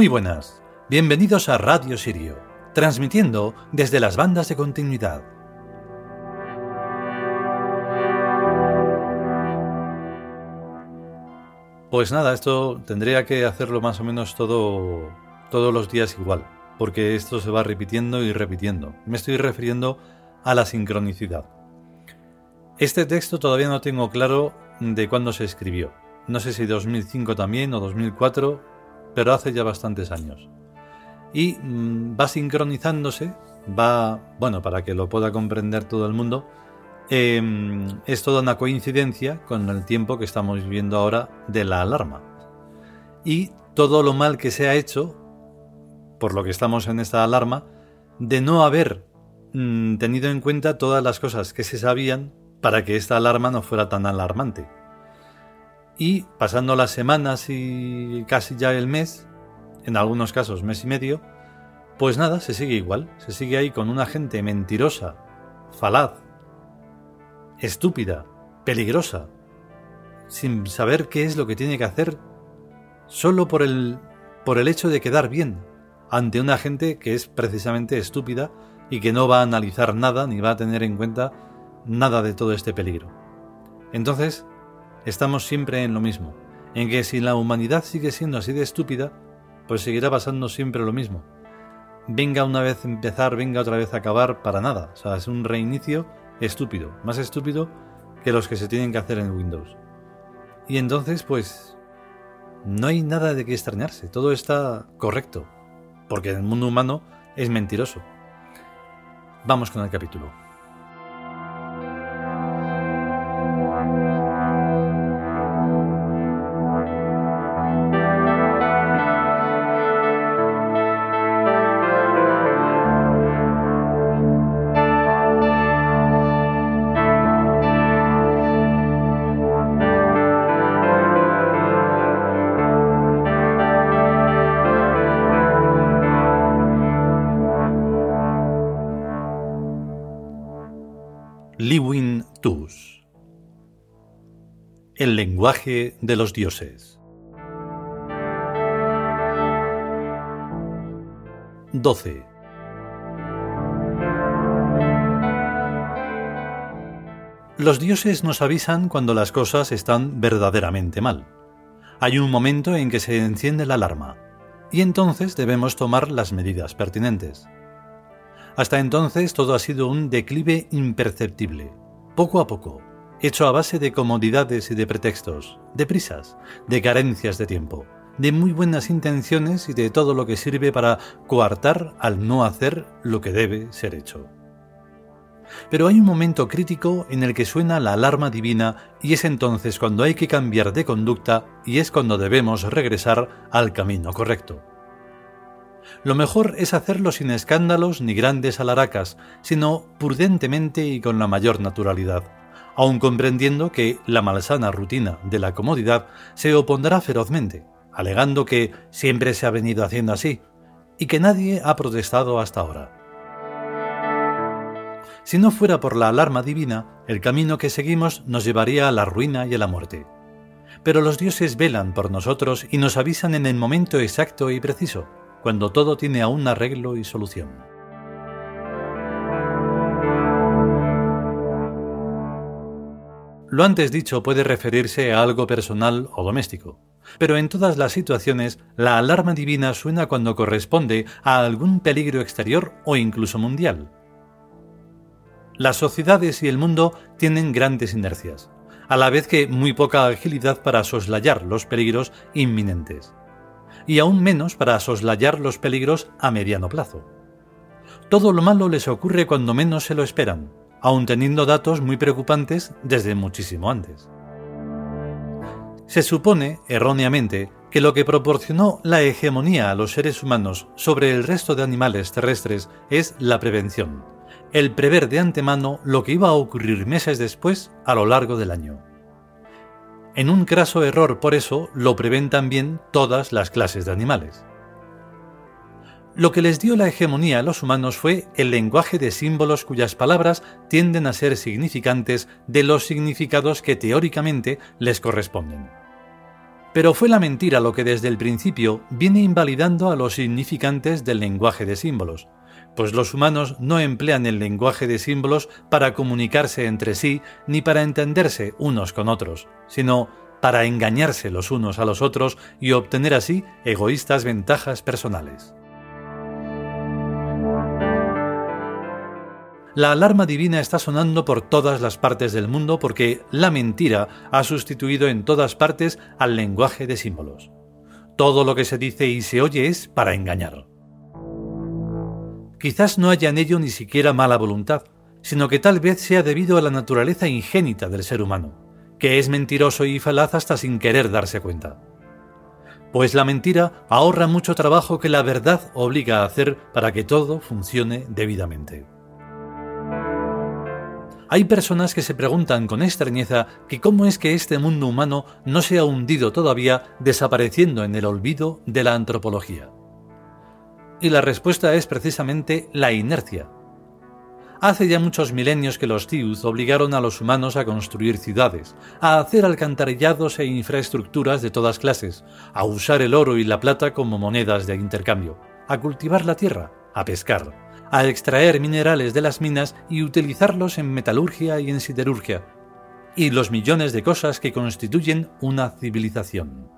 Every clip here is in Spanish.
Muy buenas, bienvenidos a Radio Sirio, transmitiendo desde las bandas de continuidad. Pues nada, esto tendría que hacerlo más o menos todo todos los días igual, porque esto se va repitiendo y repitiendo. Me estoy refiriendo a la sincronicidad. Este texto todavía no tengo claro de cuándo se escribió. No sé si 2005 también o 2004, pero hace ya bastantes años. Y mm, va sincronizándose, va, bueno, para que lo pueda comprender todo el mundo, em, es toda una coincidencia con el tiempo que estamos viviendo ahora de la alarma. Y todo lo mal que se ha hecho, por lo que estamos en esta alarma, de no haber mm, tenido en cuenta todas las cosas que se sabían para que esta alarma no fuera tan alarmante. Y pasando las semanas y casi ya el mes, en algunos casos mes y medio, pues nada, se sigue igual, se sigue ahí con una gente mentirosa, falaz, estúpida, peligrosa, sin saber qué es lo que tiene que hacer, solo por el, por el hecho de quedar bien ante una gente que es precisamente estúpida y que no va a analizar nada ni va a tener en cuenta nada de todo este peligro. Entonces, estamos siempre en lo mismo, en que si la humanidad sigue siendo así de estúpida, pues seguirá pasando siempre lo mismo. Venga una vez empezar, venga otra vez acabar, para nada. O sea, es un reinicio estúpido, más estúpido que los que se tienen que hacer en Windows. Y entonces, pues, no hay nada de qué extrañarse, todo está correcto, porque el mundo humano es mentiroso. Vamos con el capítulo. El lenguaje de los dioses 12. Los dioses nos avisan cuando las cosas están verdaderamente mal. Hay un momento en que se enciende la alarma, y entonces debemos tomar las medidas pertinentes. Hasta entonces todo ha sido un declive imperceptible, poco a poco, hecho a base de comodidades y de pretextos, de prisas, de carencias de tiempo, de muy buenas intenciones y de todo lo que sirve para coartar al no hacer lo que debe ser hecho. Pero hay un momento crítico en el que suena la alarma divina y es entonces cuando hay que cambiar de conducta y es cuando debemos regresar al camino correcto. Lo mejor es hacerlo sin escándalos ni grandes alaracas, sino prudentemente y con la mayor naturalidad, aun comprendiendo que la malsana rutina de la comodidad se opondrá ferozmente, alegando que siempre se ha venido haciendo así, y que nadie ha protestado hasta ahora. Si no fuera por la alarma divina, el camino que seguimos nos llevaría a la ruina y a la muerte. Pero los dioses velan por nosotros y nos avisan en el momento exacto y preciso, cuando todo tiene aún arreglo y solución. Lo antes dicho puede referirse a algo personal o doméstico, pero en todas las situaciones la alarma divina suena cuando corresponde a algún peligro exterior o incluso mundial. Las sociedades y el mundo tienen grandes inercias, a la vez que muy poca agilidad para soslayar los peligros inminentes y aún menos para soslayar los peligros a mediano plazo. Todo lo malo les ocurre cuando menos se lo esperan, aun teniendo datos muy preocupantes desde muchísimo antes. Se supone, erróneamente, que lo que proporcionó la hegemonía a los seres humanos sobre el resto de animales terrestres es la prevención, el prever de antemano lo que iba a ocurrir meses después a lo largo del año. En un craso error por eso lo prevén también todas las clases de animales. Lo que les dio la hegemonía a los humanos fue el lenguaje de símbolos cuyas palabras tienden a ser significantes de los significados que teóricamente les corresponden. Pero fue la mentira lo que desde el principio viene invalidando a los significantes del lenguaje de símbolos, pues los humanos no emplean el lenguaje de símbolos para comunicarse entre sí ni para entenderse unos con otros, sino para engañarse los unos a los otros y obtener así egoístas ventajas personales. La alarma divina está sonando por todas las partes del mundo porque la mentira ha sustituido en todas partes al lenguaje de símbolos. Todo lo que se dice y se oye es para engañar. Quizás no haya en ello ni siquiera mala voluntad, sino que tal vez sea debido a la naturaleza ingénita del ser humano, que es mentiroso y falaz hasta sin querer darse cuenta. Pues la mentira ahorra mucho trabajo que la verdad obliga a hacer para que todo funcione debidamente. Hay personas que se preguntan con extrañeza que cómo es que este mundo humano no se ha hundido todavía desapareciendo en el olvido de la antropología. Y la respuesta es precisamente la inercia. Hace ya muchos milenios que los Tiuz obligaron a los humanos a construir ciudades, a hacer alcantarillados e infraestructuras de todas clases, a usar el oro y la plata como monedas de intercambio, a cultivar la tierra, a pescar, a extraer minerales de las minas y utilizarlos en metalurgia y en siderurgia, y los millones de cosas que constituyen una civilización.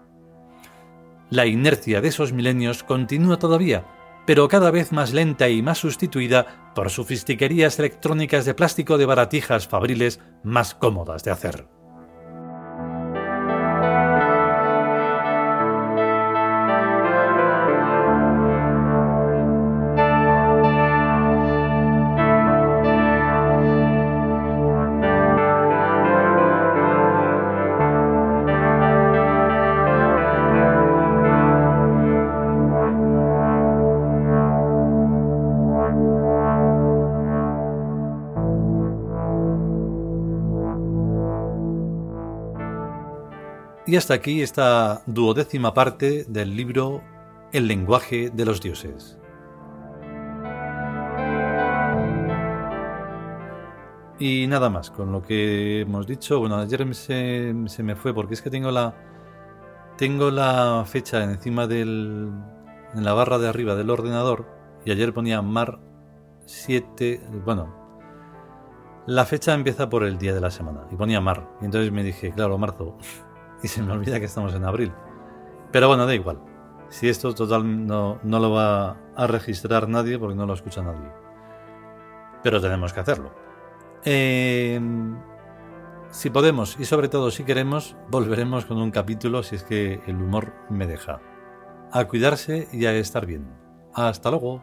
La inercia de esos milenios continúa todavía, pero cada vez más lenta y más sustituida por sofistiquerías electrónicas de plástico de baratijas fabriles más cómodas de hacer. Y hasta aquí esta duodécima parte del libro El lenguaje de los dioses. Y nada más, con lo que hemos dicho, bueno, ayer se, se me fue porque es que tengo la tengo la fecha encima del en la barra de arriba del ordenador y ayer ponía mar 7, bueno, la fecha empieza por el día de la semana y ponía mar. Y entonces me dije, claro, marzo, y se me olvida que estamos en abril. Pero bueno, da igual. Si esto total no, no lo va a registrar nadie porque no lo escucha nadie. Pero tenemos que hacerlo. Em, si podemos y sobre todo si queremos, volveremos con un capítulo si es que el humor me deja. A cuidarse y a estar bien. Hasta luego.